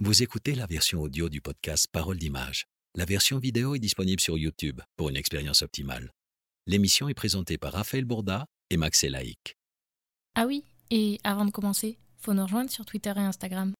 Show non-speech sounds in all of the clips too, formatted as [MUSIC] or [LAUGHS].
Vous écoutez la version audio du podcast Parole d'image. La version vidéo est disponible sur YouTube pour une expérience optimale. L'émission est présentée par Raphaël Bourda et Max Elaïc. Ah oui, et avant de commencer, faut nous rejoindre sur Twitter et Instagram.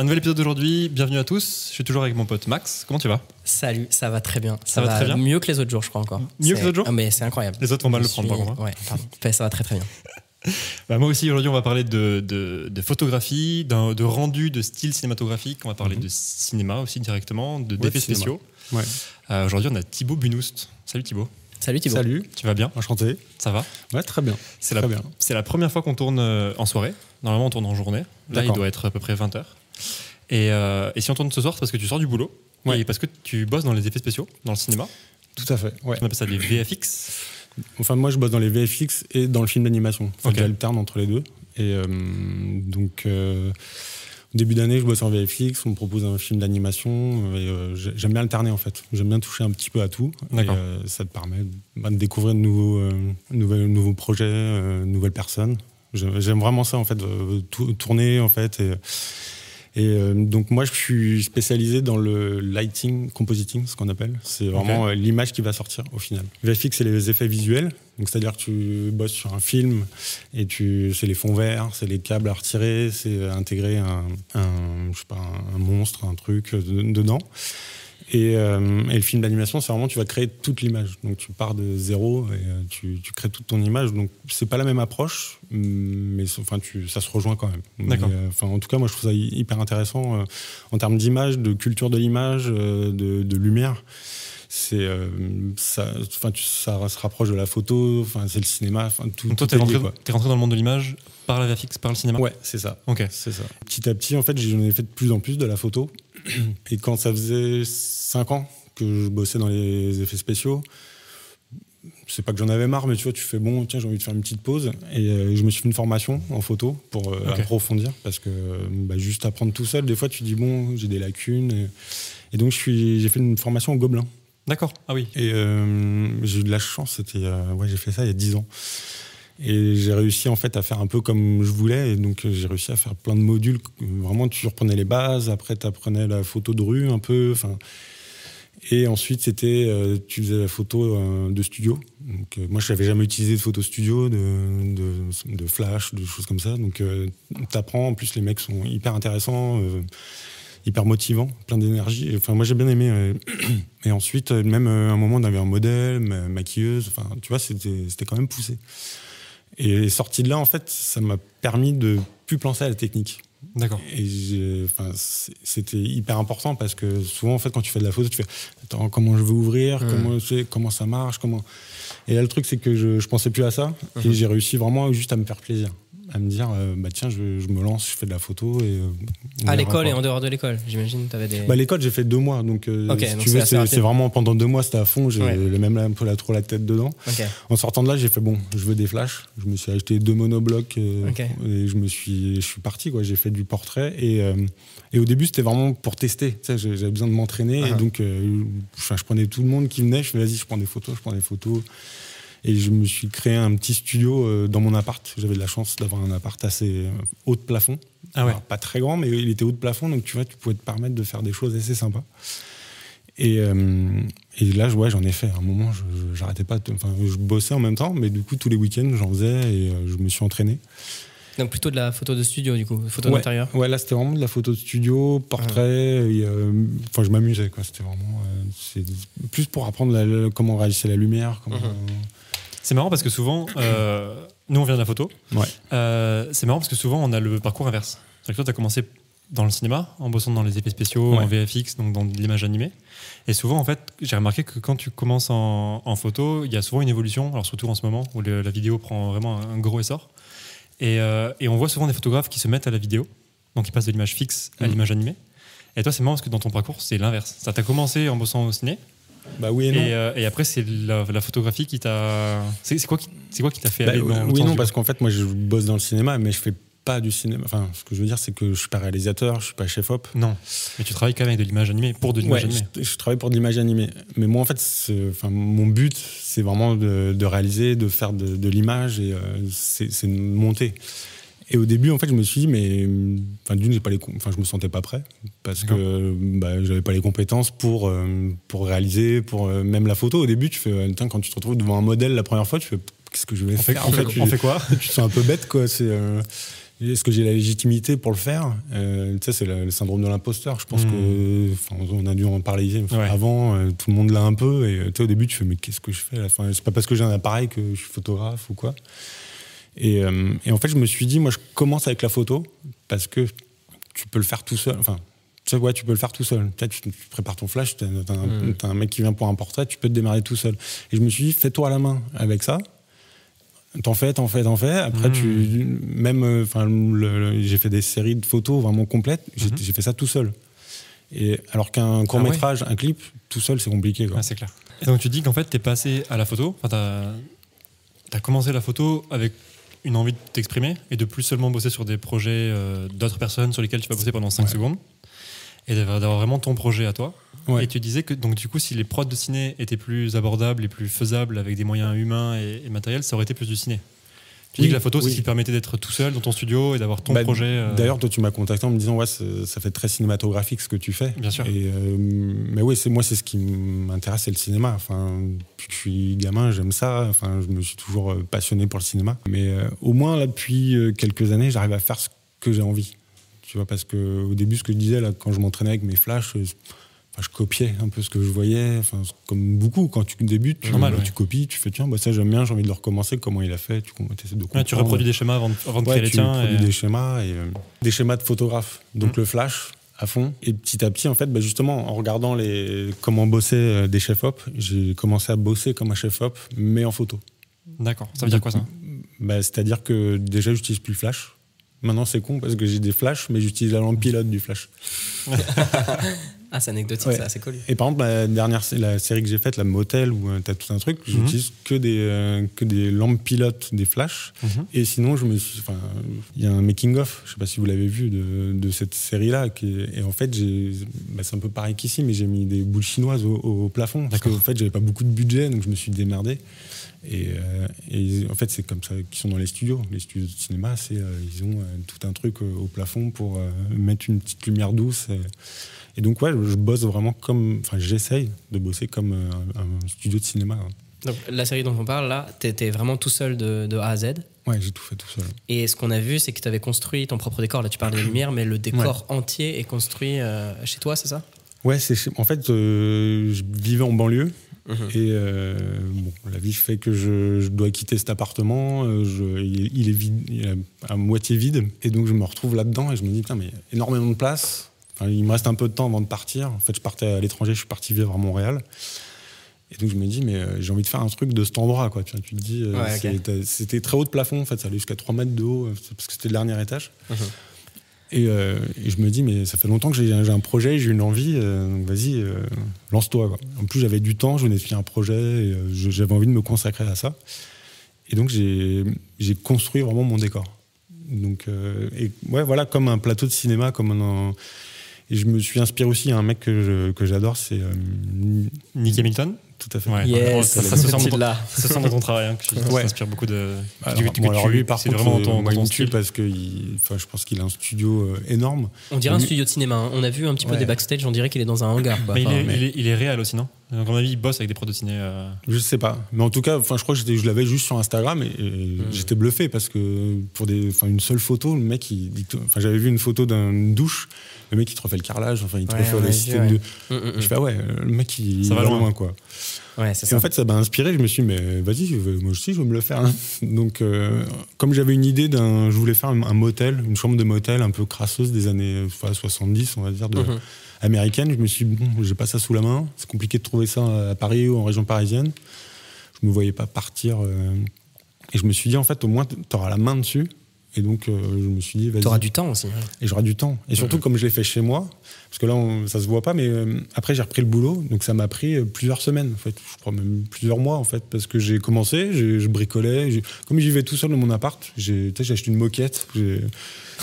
Un nouvel épisode d'aujourd'hui, bienvenue à tous. Je suis toujours avec mon pote Max. Comment tu vas? Salut, ça va très bien. Ça va très bien? Mieux que les autres jours, je crois encore. Mieux que les autres jours? Ah, mais c'est incroyable. Les autres vont mal Je le prendre, suis- par contre, hein. Ouais. Enfin, ça va très très bien. [LAUGHS] Bah, Moi aussi, aujourd'hui, on va parler de, de, de photographie, d'un- de rendu, de style cinématographique. On va parler Mhm. de cinéma aussi directement, de Ouais, cinéma. spéciaux. Ouais. Euh, aujourd'hui, on a Thibaut Bunoust. Salut Thibaut. Salut Thibaut. Salut, Tu vas bien? Enchanté. Ça va? Ouais, très bien. C'est la, bien. la première fois qu'on tourne euh, en soirée. Normalement, on tourne en journée. Là, il doit être à peu près 20h. Et, euh, et si on tourne ce soir, c'est parce que tu sors du boulot. Ouais. Et parce que tu bosses dans les effets spéciaux, dans le cinéma. Tout à fait. Ouais. On appelle ça des VFX. Enfin, moi, je bosse dans les VFX et dans le film d'animation. Enfin, Ok. J'alterne entre les deux. Et euh, donc, euh, au début d'année, je bosse en VFX. On me propose un film d'animation. Et euh, j'aime bien alterner, en fait. J'aime bien toucher un petit peu à tout. Et ça te permet bah, de découvrir de nouveaux, nouvelles- nouveaux projets, nouvelles personnes. J'aime vraiment ça, en fait, tou- tourner, en fait. Et, et euh, donc moi, je suis spécialisé dans le lighting compositing, ce qu'on appelle. C'est vraiment euh, l'image qui va sortir au final. VFX, c'est les effets visuels. Donc c'est-à-dire que tu bosses sur un film et tu, c'est les fonds verts, c'est les câbles à retirer, c'est intégrer un, un, je sais pas, un monstre, un truc euh, de- dedans. Et, euh, et le film d'animation, c'est vraiment tu vas créer toute l'image. Donc tu pars de zéro et euh, tu, tu crées toute ton image. Donc c'est pas la même approche, mais enfin tu, ça se rejoint quand même. D'accord. euh, Enfin en tout cas moi je trouve ça hy- hyper intéressant euh, en termes d'image, de culture de l'image, euh, de, de lumière. C'est euh, ça, enfin ça se rapproche de la photo. Enfin c'est le cinéma. Enfin tout. Donc toi, t'es rentré, t'es rentré dans le monde de l'image par la VFX, par le cinéma Ouais c'est ça. Ok. C'est ça. Petit à petit, en fait, j'en ai fait de plus en plus de la photo. Et quand ça faisait 5 ans que je bossais dans les effets spéciaux, c'est pas que j'en avais marre, mais tu vois, tu fais bon, tiens, j'ai envie de faire une petite pause. Et euh, je me suis fait une formation en photo pour euh, approfondir, parce que bah, juste apprendre tout seul, des fois, tu dis bon, j'ai des lacunes. Et, et donc, j'ai fait une formation au Gobelin. D'accord. Ah oui. Et euh, j'ai eu de la chance, c'était, euh, ouais, j'ai fait ça il y a 10 ans. Et j'ai réussi en fait à faire un peu comme je voulais. Et donc euh, j'ai réussi à faire plein de modules. Vraiment, tu reprenais les bases, après tu apprenais la photo de rue un peu. Et ensuite, c'était, tu faisais la photo de studio. Donc, moi, je n'avais jamais utilisé de photo studio, de, de, de flash, de choses comme ça. Donc, tu apprends. En plus, les mecs sont hyper intéressants, hyper motivants, plein d'énergie. Enfin, moi, j'ai bien aimé. euh, [CLEARS THROAT] et ensuite, euh, même euh, à un moment, on avait un modèle, ma- maquilleuse. Enfin, tu vois, c'était c'était quand même poussé. Et sorti de là, en fait, ça m'a permis de plus penser à la technique. D'accord. Et enfin, c'était hyper important parce que souvent, en fait, quand tu fais de la photo, tu fais Attends, comment je veux ouvrir, comment, ça marche, comment. Et là, le truc, c'est que je, je pensais plus à ça et Mhm. j'ai réussi vraiment juste à me faire plaisir. À me dire, euh, bah tiens, je, je me lance, je fais de la photo. Et, euh, À l'école et en dehors de l'école, j'imagine. T'avais des. Bah, l'école, j'ai fait deux mois. Donc, euh, si donc tu c'est veux, vraiment pendant deux mois, c'était à fond. J'ai Ouais. même un peu la, trop la tête dedans. Ok. En sortant de là, j'ai fait bon, je veux des flashs. Je me suis acheté deux monoblocs euh, et je me suis, je suis parti quoi. J'ai fait du portrait et et au début c'était vraiment pour tester. Tu j'avais besoin de m'entraîner et donc euh, enfin, je prenais tout le monde qui venait. Je fais vas-y, je prends des photos, je prends des photos. Et je me suis créé un petit studio euh, dans mon appart. J'avais de la chance d'avoir un appart assez euh, haut de plafond. Ah ouais. Alors, pas très grand, mais il était haut de plafond, donc tu vois, tu pouvais te permettre de faire des choses assez sympas. Et, euh, et là, ouais, j'en ai fait. À un moment, j'arrêtais pas. de- Enfin, je bossais en même temps, mais du coup, tous les week-ends, j'en faisais et je me suis entraîné. Donc plutôt de la photo de studio, du coup. Photo ouais, d'intérieur. ouais, là, c'était vraiment de la photo de studio, portrait. et, euh, Enfin, je m'amusais, quoi. C'était vraiment. euh, c'est plus pour apprendre la- la- comment réagissait la lumière. Comment, C'est marrant parce que souvent, euh, nous on vient de la photo. Ouais. Euh, c'est marrant parce que souvent on a le parcours inverse. C'est-à-dire que toi, tu as commencé dans le cinéma, en bossant dans les effets spéciaux, en. VFX, donc dans de l'image animée. Et souvent, en fait, j'ai remarqué que quand tu commences en, en photo, il y a souvent une évolution, alors surtout en ce moment où le- la vidéo prend vraiment un, un gros essor. Et, euh, et on voit souvent des photographes qui se mettent à la vidéo, donc ils passent de l'image fixe à Mhm. l'image animée. Et toi, c'est marrant parce que dans ton parcours, c'est l'inverse. Ça t'a commencé en bossant au ciné, Bah oui et non. Et, euh, et après, c'est la, la photographie qui t'a. C'est quoi qui c'est quoi qui t'a fait Bah, aller dans le oui non parce qu'en fait moi je bosse dans le cinéma mais je fais pas du cinéma. Enfin ce que je veux dire c'est que je suis pas réalisateur, je suis pas chef op. Non, mais tu travailles quand même avec de l'image animée pour de l'image Ouais, animée. je, je travaille pour de l'image animée. Mais moi, en fait, enfin, mon but, c'est vraiment de, de réaliser, de faire de, de l'image et euh, c'est de monter. Et au début, en fait, je me suis dit, mais enfin, d'une, j'ai pas les, enfin, je me sentais pas prêt parce que bah, j'avais pas les compétences pour euh, pour réaliser, pour euh, même la photo. Au début, tu fais, putain, quand tu te retrouves devant un modèle la première fois, tu fais, qu'est-ce que je vais On fait, faire? On fait- tu- on fait quoi? tu te sens un peu bête, quoi. C'est euh, est-ce que j'ai la légitimité pour le faire Euh, Tu sais, c'est le, le syndrome de l'imposteur. Je pense Hmm. que, enfin, on a dû en parler Ouais. avant. euh, tout le monde l'a un peu. Et euh, tu sais, au début, tu fais mais qu'est-ce que je fais à la fin C'est pas parce que j'ai un appareil que je suis photographe ou quoi. Et, euh, et en fait, je me suis dit, moi, je commence avec la photo parce que tu peux le faire tout seul. Enfin, tu sais, ouais, tu peux le faire tout seul. Tu, tu- prépares ton flash, tu as, un Mm. t'as un mec qui vient pour un portrait, tu peux te démarrer tout seul. Et je me suis dit, fais-toi à la main avec ça. T'en fais, t'en fais, t'en fais. Après, tu, même, euh, enfin, j'ai fait des séries de photos vraiment complètes. J'ai j'ai fait ça tout seul. Et alors qu'un court métrage, un clip, tout seul, c'est compliqué. Ouais, c'est clair. Et donc tu dis qu'en fait, tu es passé à la photo, enfin, tu as, commencé la photo avec une envie de t'exprimer et de plus seulement bosser sur des projets euh, d'autres personnes sur lesquels tu vas bosser pendant 5 Ouais. secondes et d'avoir vraiment ton projet à toi. Ouais. Et tu disais que donc du coup, si les prods de ciné étaient plus abordables et plus faisables avec des moyens humains et, et matériels, ça aurait été plus du ciné. Tu Oui, dis que la photo, c'est ce qui te permettait d'être tout seul dans ton studio et d'avoir ton Bah, projet. euh, D'ailleurs, toi, tu m'as contacté en me disant, ouais, ça fait très cinématographique ce que tu fais. Bien sûr. Et, euh, mais oui, moi, c'est ce qui m'intéresse, c'est le cinéma. Enfin, depuis que je suis gamin, j'aime ça. Enfin, je me suis toujours euh, passionné pour le cinéma. Mais euh, au moins là, depuis quelques années, j'arrive à faire ce que j'ai envie. Tu vois, parce que au début, ce que je disais là, quand je m'entraînais avec mes flashs. Enfin, je copiais un peu ce que je voyais, enfin, comme beaucoup. Quand tu débutes, tu, Normal, ouais. tu copies, tu fais tiens, bah, ça j'aime bien, j'ai envie de le recommencer. Comment il a fait Tu essaies de ouais, comprendre. tu reproduis des schémas avant, de- avant de Ouais, créer les tu tiens. et- des schémas et euh, des schémas de photographe. Donc Mhm. le flash à fond. Et petit à petit, en fait, bah, justement, en regardant les comment bosser euh, des chefs op, j'ai commencé à bosser comme un chef op, mais en photo. D'accord. Ça veut dire quoi ça? Bah, C'est-à-dire que déjà, j'utilise plus le flash. Maintenant, c'est con parce que j'ai des flashs, mais j'utilise la lampe pilote du flash. [LAUGHS] Ah, c'est anecdotique, Ouais. ça, c'est cool. Et par exemple, la dernière la série que j'ai faite, la Motel, où tu as tout un truc, j'utilise que, des, euh, que des lampes pilotes, des flashs. Mhm. Et sinon, je me suis. Il y a un making-of, je sais pas si vous l'avez vu, de, de cette série-là. Et en fait, bah, c'est un peu pareil qu'ici, mais j'ai mis des boules chinoises au, au plafond. Parce qu'en D'accord. fait, j'avais pas beaucoup de budget, donc je me suis démerdé. Et, euh, et en fait, c'est comme ça qu'ils sont dans les studios. Les studios de cinéma, c'est euh, ils ont euh, tout un truc euh, au plafond pour euh, mettre une petite lumière douce. Et, et donc, ouais, je bosse vraiment comme. Enfin, j'essaye de bosser comme euh, un, un studio de cinéma. hein. Donc, la série dont on parle, là, t'étais vraiment tout seul de, de A à Z. Ouais, j'ai tout fait tout seul. Et ce qu'on a vu, c'est que tu avais construit ton propre décor. Là, tu parles des lumières, mais le décor entier est construit euh, chez toi, c'est ça? Ouais, c'est en fait, euh, je vivais en banlieue. Mhm. Et euh, bon, la vie fait que je, je dois quitter cet appartement. je- il, il est vide, il est à moitié vide. Et donc, je me retrouve là-dedans et je me dis, putain, mais énormément de place. Enfin, il me reste un peu de temps avant de partir. En fait, je partais à l'étranger, je suis parti vivre à Montréal. Et donc, je me dis, mais euh, j'ai envie de faire un truc de cet endroit. Quoi. Tu, te dis, euh, Ouais, c'était très haut de plafond. En fait, ça allait jusqu'à 3 mètres de haut euh, parce que c'était le dernier étage. Mhm. Et, euh, et je me dis, mais ça fait longtemps que j'ai un projet, j'ai une envie, euh, donc vas-y, euh, lance-toi. En plus, j'avais du temps, je venais de finir un projet, et, euh, je- j'avais envie de me consacrer à ça. Et donc, j'ai construit vraiment mon décor. Donc, euh, et ouais, voilà, comme un plateau de cinéma, comme un. Et je me suis inspiré aussi, a un mec que je- que j'adore, c'est. euh, Nick Hamilton tout à fait. Ouais. Yes, ça, ça ça, se sent dans- là. Ça se sent dans ton travail, hein, que tu Ouais. t'inspires beaucoup de. Alors, que tu- que bon, alors lui, par c'est contre, vraiment ton, euh, moi, dans il ton me tue style. parce que il- enfin, je pense qu'il a un studio euh, énorme. On dirait un Lui- studio de cinéma. hein. On a vu un petit peu des backstage, on dirait qu'il est dans un hangar. quoi. Mais il, Enfin, est, mais- il, est, il est réel aussi, non? Donc, à mon avis, il bosse avec des prods de ciné. euh, Je sais pas, mais en tout cas, enfin, je crois que je l'avais juste sur Instagram et, et j'étais bluffé parce que pour des, enfin, une seule photo, le mec, il, dit- enfin, j'avais vu une photo d'une douche, le mec il te refait le carrelage, enfin, il te Ouais, refait on le système ouais. de. Mm, mm, mm. Je fais ah ouais, le mec il, Ça il va loin. loin quoi. Ouais, Et ça. en fait, ça m'a inspiré. Je me suis dit, mais vas-y, moi aussi, je veux me le faire. hein. [LAUGHS] Donc, euh, comme j'avais une idée d'un. Je voulais faire un, un motel, une chambre de motel un peu crasseuse des années enfin, 70, on va dire, de. Américaine. Je me suis dit, bon, j'ai pas ça sous la main. C'est compliqué de trouver ça à Paris ou en région parisienne. Je me voyais pas partir. euh, Et je me suis dit, en fait, au moins, tu auras la main dessus. Et donc, euh, je me suis dit, vas-y. Tu auras du temps aussi. hein. Et j'aurai du temps. Et surtout, comme je l'ai fait chez moi, parce que là, on- ça se voit pas, mais euh, après, j'ai repris le boulot. Donc, ça m'a pris euh, plusieurs semaines, en fait. Je crois même plusieurs mois, en fait. Parce que j'ai commencé, je bricolais. Comme j'y vais tout seul dans mon appart, j'ai tu sais, j'ai acheté une moquette. Puis,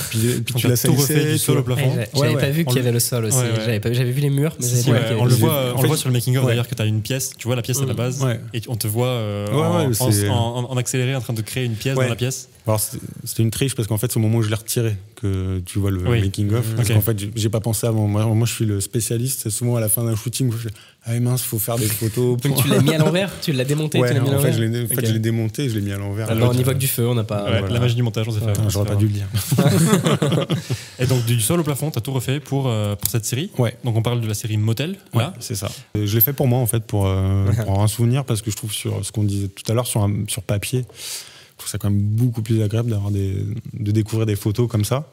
puis Donc, tu t'as la tout refait du tu sol au plafond. Ouais, Ouais, J'avais ouais. pas vu On qu'il y avait le sol aussi. Ouais, ouais. J'avais vu les murs, mais Si, on le voit, on le voit sur le making of ouais. d'ailleurs que tu as une pièce, tu vois la pièce à la Mm. base Ouais. et on te voit euh, Ouais, en, en- en- en accéléré en train de créer une pièce Ouais. dans la pièce. Alors, c'était une triche parce qu'en fait, c'est au moment où je l'ai retiré que tu vois le Oui. making-of. Parce Ok. qu'en fait, j'ai pas pensé avant. Moi, moi, je suis le spécialiste. Souvent à la fin d'un shooting, je fais Ah mince, faut faire des [LAUGHS] photos. Donc tu l'as mis à [LAUGHS] l'envers Tu l'as démonté Ouais, Tu l'as mis à en fait, l'envers je l'ai en fait, Ok. je l'ai démonté et je l'ai mis à l'envers. Alors, on y voit que du feu, on n'a pas. Ouais, voilà. La magie du montage, on s'est fait. Ah, on J'aurais pas fait dû le dire. [LAUGHS] Et donc du sol au plafond, tu as tout refait pour, euh, pour cette série. Ouais. Donc on parle de la série Motel, Ouais, c'est ça. Euh, Je l'ai fait pour moi, en fait, pour, euh, pour un souvenir, parce que je trouve sur ce qu'on disait tout à l'heure, sur, un- sur papier, je trouve ça quand même beaucoup plus agréable d'avoir des, de découvrir des photos comme ça.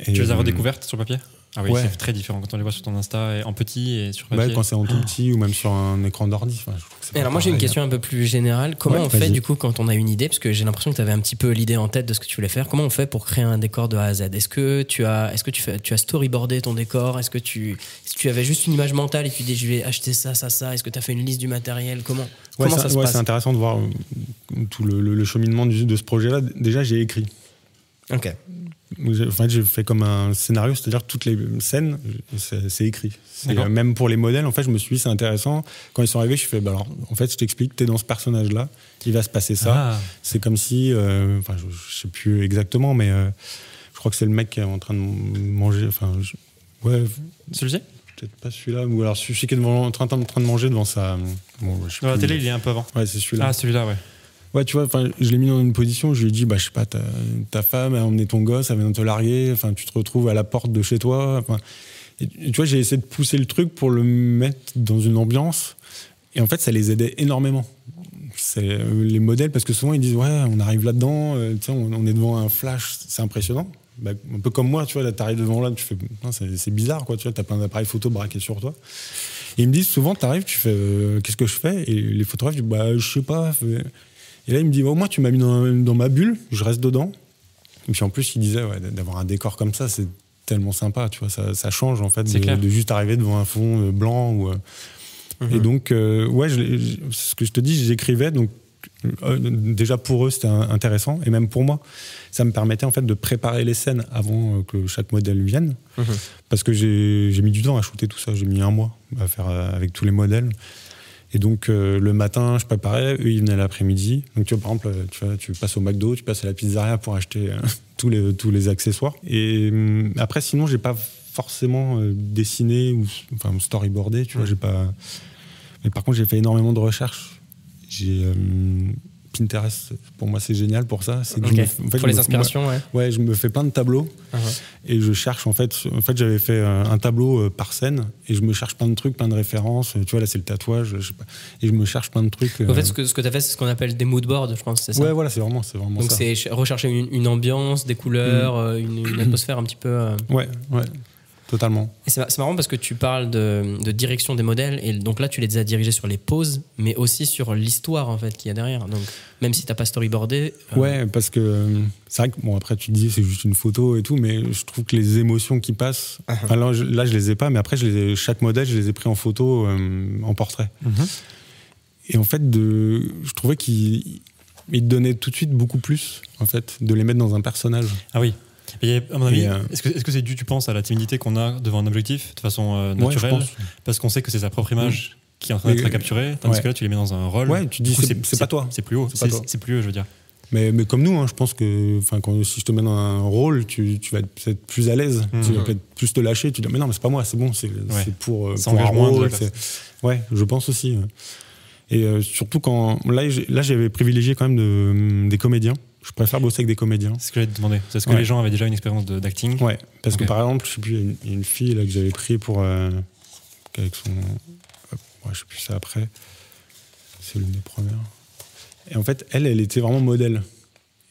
Et, Tu les as euh, redécouvertes sur papier? Ah oui, Ouais. c'est très différent quand on les voit sur ton Insta et en petit et sur ouais, papier. quand c'est en tout petit ou même sur un écran d'ordi. Enfin, alors moi j'ai une pareil. question un peu plus générale. Comment Ouais, on fait du coup quand on a une idée? Parce que j'ai l'impression que tu avais un petit peu l'idée en tête de ce que tu voulais faire. Comment on fait pour créer un décor de A à Z? Est-ce que tu as, est-ce que tu fais, tu as storyboardé ton décor? Est-ce que tu, est-ce que tu avais juste une image mentale et tu dis je vais acheter ça, ça, ça? Est-ce que tu as fait une liste du matériel? Comment, Ouais, comment c'est- ça se ouais, passe? C'est intéressant de voir tout le, le- le cheminement de ce projet-là. Déjà, j'ai écrit. Ok. En fait, j'ai fait comme un scénario, c'est-à-dire toutes les scènes, c'est écrit. Euh, Même pour les modèles, en fait, je me suis dit, c'est intéressant. Quand ils sont arrivés, je fais, bah alors, en fait, je t'explique, t'es dans ce personnage-là, il va se passer ça. Ah, C'est comme si, euh, enfin, je, je sais plus exactement, mais euh, je crois que c'est le mec qui est en train de manger. Enfin, je- ouais, celui-ci? Peut-être pas celui-là, ou alors celui qui est devant, en, train, en train de manger devant sa. Bon, je sais Dans la plus. télé, il est un peu avant. Ouais, c'est celui-là. Ah, celui-là, ouais. Tu vois, je l'ai mis dans une position où je lui ai dit, bah, je sais pas, ta, femme a emmené ton gosse, elle vient de te larguer, tu te retrouves à la porte de chez toi. Et, tu vois, j'ai essayé de pousser le truc pour le mettre dans une ambiance. Et en fait, ça les aidait énormément. Euh, les modèles, parce que souvent ils disent, ouais, on arrive là-dedans, euh, on, on est devant un flash, c'est impressionnant. Bah, un peu comme moi, tu vois, t'arrives devant là, tu fais, c'est bizarre, quoi, tu vois, t'as plein d'appareils photo braqués sur toi. Et ils me disent souvent, t'arrives, tu fais, euh, qu'est-ce que je fais? Et les photographes disent, bah, je sais pas. Et là, il me dit, au moins, tu m'as mis dans, dans ma bulle, je reste dedans. Et puis en plus, il disait, ouais, d'avoir un décor comme ça, c'est tellement sympa, tu vois, ça, ça change en fait de, juste arriver devant un fond euh, blanc. Ou, euh, Et donc, euh, ouais, je l'ai- je- ce que je te dis, j'écrivais, donc euh, déjà pour eux, c'était intéressant, et même pour moi, ça me permettait en fait de préparer les scènes avant que chaque modèle vienne, Mhm. parce que j'ai mis du temps à shooter tout ça, j'ai mis un mois à faire avec tous les modèles. Et donc euh, le matin, je préparais, eux ils venaient l'après-midi. Donc tu vois, par exemple, tu, vois, tu passes au McDo, tu passes à la pizzeria pour acheter euh, [LAUGHS] tous, les, tous les accessoires. Et hum, après, sinon, j'ai pas forcément euh, dessiné ou enfin, storyboardé, tu vois, j'ai pas. Mais par contre, j'ai fait énormément de recherches. J'ai euh, Pinterest, pour moi, c'est génial pour ça. C'est que je Ok. me fais- en fait, Pour les me- inspirations, ouais. Ouais, je me fais plein de tableaux et je cherche en fait. En fait, j'avais fait euh, un tableau euh, par scène et je me cherche plein de trucs, plein de références. Tu vois, là, c'est le tatouage, je sais pas. Et je me cherche plein de trucs. En euh, fait, ce que, ce que tu as fait, c'est ce qu'on appelle des mood boards, je pense, c'est ça ouais, voilà, c'est vraiment, c'est vraiment Donc c'est ch- rechercher une, une ambiance, des couleurs, euh, une, une atmosphère un petit peu. euh, Ouais, ouais, totalement. Et c'est mar- c'est marrant parce que tu parles de, de direction des modèles et donc là tu les as dirigés sur les poses, mais aussi sur l'histoire en fait qu'il y a derrière. Donc même si t'as pas storyboardé, euh, Ouais, parce que euh, c'est vrai que bon après tu te dis c'est juste une photo et tout, mais je trouve que les émotions qui passent. Ah. enfin, là, je, là, je les ai pas, mais après je les ai- chaque modèle je les ai pris en photo, euh, en portrait. Et en fait, de, je trouvais qu'il il te donnait tout de suite beaucoup plus en fait de les mettre dans un personnage. Ah oui. Et à mon avis, Et, euh, est-ce que c'est dû, tu penses, à la timidité qu'on a devant un objectif de façon euh, Ouais, naturelle pense. Parce qu'on sait que c'est sa propre image qui est en train d'être capturée, tandis ouais. que là, tu les mets dans un rôle. Ouais, tu dis, c'est- pas toi. C'est plus haut. C'est plus eux, je veux dire. Mais, mais comme nous, hein, je pense que quand, si je te mets dans un rôle, tu, tu vas être peut-être plus à l'aise, Mhm. tu vas peut-être plus te lâcher. Tu dis, mais non, mais c'est pas moi, c'est bon, c'est pour, euh, pour un rôle. Ouais, je pense aussi. ouais. Et euh, surtout quand. Là, j'avais privilégié quand même de- des comédiens. Je préfère bosser avec des comédiens. C'est ce que j'allais te demander. C'est ce que Ouais. les gens avaient déjà une expérience d'acting. Ouais, parce que par exemple, je sais plus, il y a une, fille là, que j'avais pris pour. euh, avec son. ouais, je sais plus ça après. C'est l'une des premières. Et en fait, elle, elle était vraiment modèle.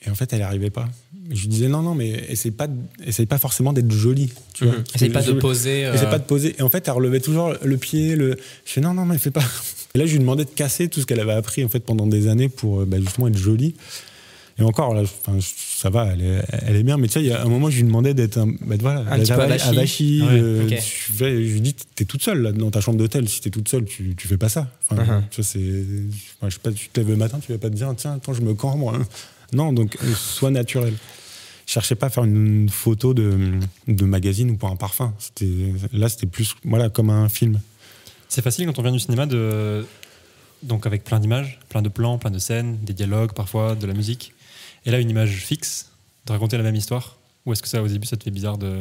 Et en fait, elle n'y arrivait pas. Je lui disais, non, non, mais essaye pas, essaye pas forcément d'être jolie. Tu vois. Mhm. essaye pas de poser. euh, Essaye pas de poser. Et en fait, elle relevait toujours le pied. Le... Je fais, non, non, mais fais pas. [LAUGHS] Et là, je lui demandais de casser tout ce qu'elle avait appris en fait, pendant des années pour euh, bah, justement être jolie. Et encore, là, enfin, ça va, elle est, elle est bien. Mais tu sais, il y a un moment, je lui demandais d'être un, bah, voilà, Un petit peu avachi. Ouais, euh, je, lui dis, t'es toute seule là, dans ta chambre d'hôtel. Si t'es toute seule, tu, tu fais pas ça. Enfin, Uh-huh. tu vois, c'est, enfin, je sais pas, tu te lèves le matin, tu vas pas te dire, tiens, attends, je me cambre. hein. Non, donc, euh, sois naturel. Je cherchais pas à faire une photo de, de magazine ou pour un parfum. Là, c'était plus, voilà, comme un film. C'est facile quand on vient du cinéma de. Donc avec plein d'images, plein de plans, plein de scènes, des dialogues parfois, de la musique. Et là, une image fixe, de raconter la même histoire Ou est-ce que ça, au début, ça te fait bizarre de.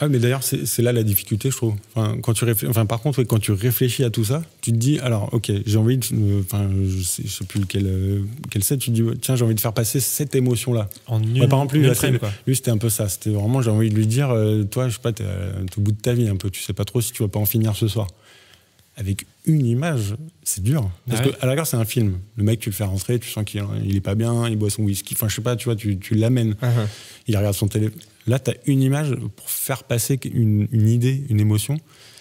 Ah, mais d'ailleurs, c'est là la difficulté, je trouve. Enfin, quand tu réfléchis, enfin, par contre, quand tu réfléchis à tout ça, tu te dis, alors, ok, j'ai envie de. euh, Enfin, je, sais, je sais plus lequel, euh, quel c'est, tu te dis, tiens, j'ai envie de faire passer cette émotion-là. En une, Ouais, par exemple, lui, là, frame. Lui, c'était un peu ça. C'était vraiment, j'ai envie de lui dire, euh, toi, je sais pas, t'es t'es au bout de ta vie un peu. Tu sais pas trop si tu vas pas en finir ce soir. Avec une image, c'est dur. Parce Ouais. que, à la gare, c'est un film. Le mec, tu le fais rentrer, tu sens qu'il il est pas bien, il boit son whisky. Enfin, je sais pas, tu vois, tu, tu l'amènes. Uh-huh. Il regarde son téléphone. Là, tu as une image pour faire passer une, une idée, une émotion.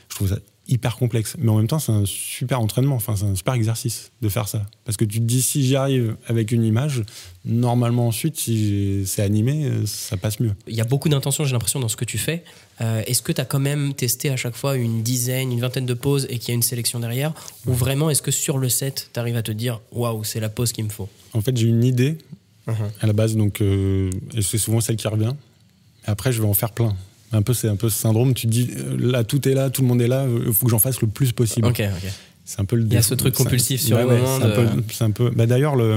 Je trouve ça hyper complexe. Mais en même temps, c'est un super entraînement. Enfin, c'est un super exercice de faire ça. Parce que tu te dis, si j'y arrive avec une image, normalement ensuite, si c'est animé, ça passe mieux. Il y a beaucoup d'intentions, j'ai l'impression, dans ce que tu fais. Euh, Est-ce que tu as quand même testé à chaque fois une dizaine, une vingtaine de poses et qu'il y a une sélection derrière? Ou vraiment, est-ce que sur le set, tu arrives à te dire waouh, c'est la pose qu'il me faut? En fait, j'ai une idée Mhm. à la base, donc, euh, et c'est souvent celle qui revient. Après, je vais en faire plein. Un peu, c'est un peu ce syndrome. Tu te dis, euh, là, tout est là, tout le monde est là. Il faut que j'en fasse le plus possible. Ok, ok. C'est un peu le Il y a ce truc compulsif sur Ouais, le ouais, moment c'est un de- peu- C'est un peu. Bah, D'ailleurs, le,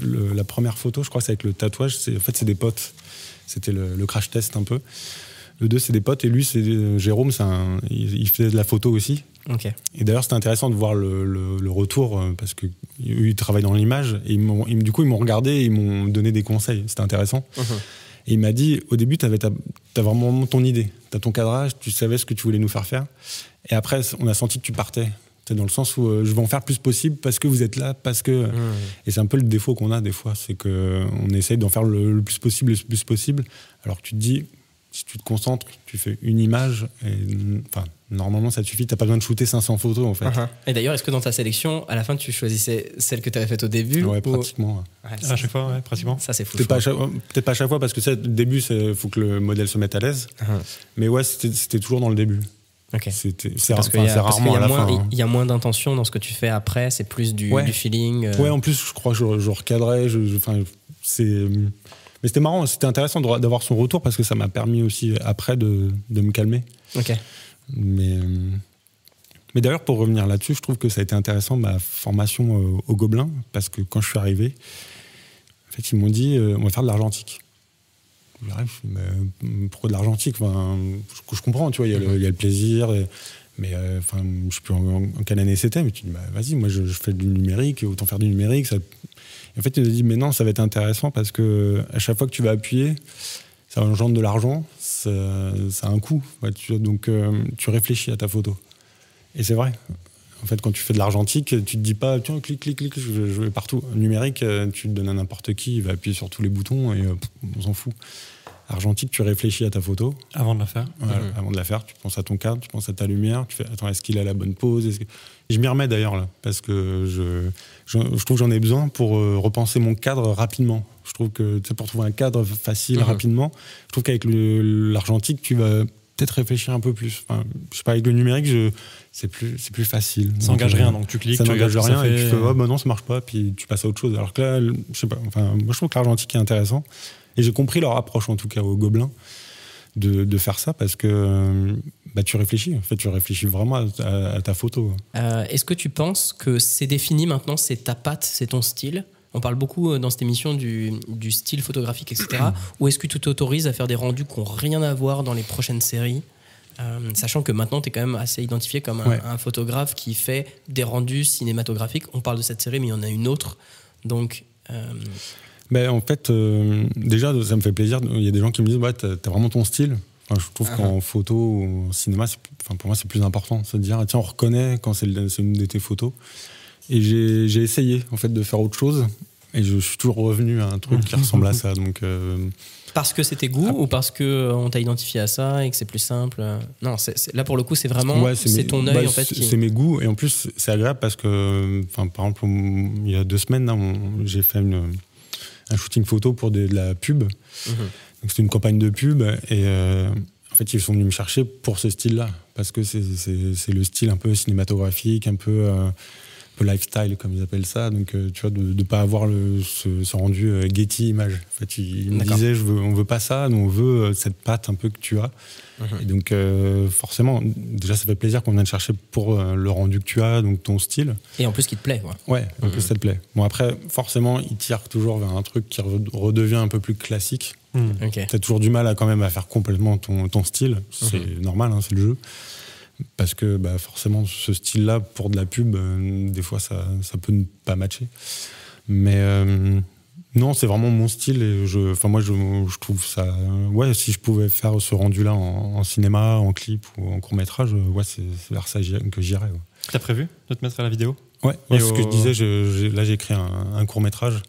le- la première photo, je crois, c'est avec le tatouage. En fait, c'est des potes. C'était le, le crash test un peu. Le 2, c'est des potes. Et lui, c'est euh, Jérôme. un- il, il faisait de la photo aussi. Ok. Et d'ailleurs, c'était intéressant de voir le, le- le retour euh, parce que ils travaillent dans l'image. Et ils du coup, ils m'ont regardé et ils m'ont donné des conseils. C'était intéressant. Et il m'a dit, au début, tu as vraiment ton idée. Tu as ton cadrage, tu savais ce que tu voulais nous faire faire. Et après, on a senti que tu partais. C'est dans le sens où euh, je vais en faire plus possible parce que vous êtes là, parce que. Mhm. Et c'est un peu le défaut qu'on a des fois, c'est qu'on essaye d'en faire le, le plus possible, le plus possible. Alors que tu te dis, si tu te concentres, tu fais une image, et enfin, normalement ça te suffit, t'as pas besoin de shooter 500 photos en fait. Uh-huh. Et d'ailleurs, est-ce que dans ta sélection, à la fin, tu choisissais celle que tu avais faite au début Ouais, ou- pratiquement. ouais. Ouais, À ça, chaque fois, ouais, pratiquement. ça, c'est fou. Peut-être pas, à chaque- peut-être pas à chaque fois parce que ça, au début, il faut que le modèle se mette à l'aise. Uh-huh. Mais ouais, c'était toujours dans le début. Ok. C'était- C'est parce y rarement a à la moins- fin. hein. il y a moins d'intention dans ce que tu fais après, c'est plus du, Ouais. du feeling. euh, Ouais, en plus, je crois que je, je recadrais. Je, je- enfin, c'est. Mais c'était marrant, c'était intéressant d'avoir son retour parce que ça m'a permis aussi après de, de me calmer. Ok. Mais, euh, mais d'ailleurs, pour revenir là-dessus, je trouve que ça a été intéressant ma formation euh, au Gobelin parce que quand je suis arrivé, en fait, ils m'ont dit euh, on va faire de l'argentique. Mais, euh, pourquoi de l'argentique? Enfin, je, je comprends, tu vois, il y, a le- il y a le plaisir. et- mais euh, enfin, je sais plus en, en quelle année c'était, mais tu dis bah, vas-y, moi je, je fais du numérique, autant faire du numérique. Ça... Et en fait, il m'a dit mais non, ça va être intéressant parce que à chaque fois que tu vas appuyer, ça engendre de l'argent, ça, a un coût. Donc euh, tu réfléchis à ta photo. Et c'est vrai. En fait, quand tu fais de l'argentique, tu te dis pas, tiens, clic, clic, clic, je, je vais partout. Numérique, euh, tu le donnes à n'importe qui, il va appuyer sur tous les boutons et euh, on s'en fout. Argentique, tu réfléchis à ta photo Avant de la faire. voilà, avant de la faire. Tu penses à ton cadre, tu penses à ta lumière, tu fais, attends, est-ce qu'il a la bonne pose Est-ce que- Je m'y remets d'ailleurs là, parce que je, je, je trouve que j'en ai besoin pour euh, repenser mon cadre rapidement. Je trouve que tu sais, pour trouver un cadre facile Mhm. rapidement, je trouve qu'avec le- l'argentique, tu vas peut-être réfléchir un peu plus. Enfin, je sais pas, avec le numérique, je, c'est plus, c'est plus facile. Ça n'engage Donc, euh, rien, donc tu cliques, ça tu n'engage rien ça et tu fais oh, bah non ça marche pas puis tu passes à autre chose alors que là je sais pas enfin moi je trouve que l'argentique est intéressant et j'ai compris leur approche en tout cas au gobelin de, de faire ça parce que euh, bah, tu réfléchis en fait tu réfléchis vraiment à, à- à ta photo Euh, Est-ce que tu penses que c'est défini maintenant, c'est ta patte, c'est ton style? On parle beaucoup euh, dans cette émission du, du style photographique, etc. [CLEARS THROAT] Ou est-ce que tu t'autorises à faire des rendus qui n'ont rien à voir dans les prochaines séries? Euh, sachant que maintenant, tu es quand même assez identifié comme un, Ouais. un photographe qui fait des rendus cinématographiques. On parle de cette série, mais il y en a une autre. Donc, euh, mais en fait euh, déjà ça me fait plaisir. Il y a des gens qui me disent ouais t'as, vraiment ton style. Enfin, je trouve Ah. qu'en photo ou en cinéma c'est, enfin, pour moi c'est plus important. De se dire ah, tiens on reconnaît quand c'est, c'est une de tes photos. Et j'ai, essayé en fait de faire autre chose. Et je suis toujours revenu à un truc qui [LAUGHS] ressemble à ça. Donc euh, parce que c'est tes goûts ou parce que euh, on t'a identifié à ça et que c'est plus simple? Non, c'est- c'est- là pour le coup, c'est vraiment Ouais, c'est ton œil bah, en fait c'est- qui. C'est mes goûts. Et en plus c'est agréable parce que, par exemple, il y a deux semaines, j'ai fait une, un shooting photo pour de, de la pub. Mhm. Donc c'était une campagne de pub et euh, en fait ils sont venus me chercher pour ce style-là parce que c'est- le style un peu cinématographique, un peu, euh, peu lifestyle comme ils appellent ça. Donc euh, tu vois de ne pas avoir le, ce, ce rendu euh, Getty image. En fait ils, ils me disaient je veux, on veut pas ça, nous on veut euh, cette patte un peu que tu as. Mhm. Et donc euh, forcément déjà ça fait plaisir qu'on vienne chercher pour euh, le rendu que tu as, donc ton style. Et en plus, qui te plaît, quoi. Ouais, en Mhm. plus ça te plaît. Bon après forcément ils tirent toujours vers un truc qui re- redevient un peu plus classique. Hmm. Ok. T'as toujours du mal à quand même à faire complètement ton, ton style. C'est normal, hein, c'est le jeu. Parce que bah, forcément, ce style-là, pour de la pub, euh, des fois, ça, ça peut ne pas matcher. Mais euh, non, c'est vraiment mon style. Et je, enfin, moi, je, je trouve ça. ouais, si je pouvais faire ce rendu-là en, en cinéma, en clip ou en court-métrage, ouais, c'est vers ça que j'irais. Ouais, T'as prévu de te mettre à la vidéo? Ouais, c'est ce que je disais. je- là, j'ai écrit un, un court-métrage.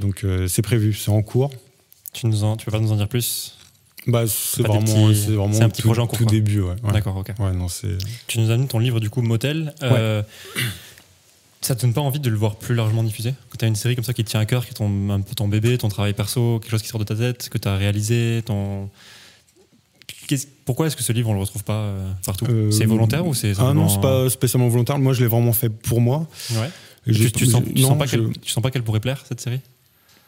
Donc, euh, c'est prévu, c'est en cours. tu, nous en, tu peux pas nous en dire plus? Bah, c'est vraiment, petits- c'est vraiment un petit tout, projet en cours, tout quoi. début. Ouais, ouais. D'accord, ok. Ouais, non, c'est. Tu nous as donné ton livre du coup Motel. Euh, ça te donne pas envie de le voir plus largement diffusé Que tu as une série comme ça qui te tient à cœur, qui est ton, un peu ton bébé, ton travail perso, quelque chose qui sort de ta tête, que tu as réalisé, ton. Pourquoi est-ce que ce livre on le retrouve pas euh, partout? Euh, C'est volontaire ou c'est Ah non, c'est pas spécialement volontaire. Moi, je l'ai vraiment fait pour moi. Ouais. Et Tu, tu sens, tu non, sens pas je- qu'elle, tu sens pas qu'elle pourrait plaire cette série?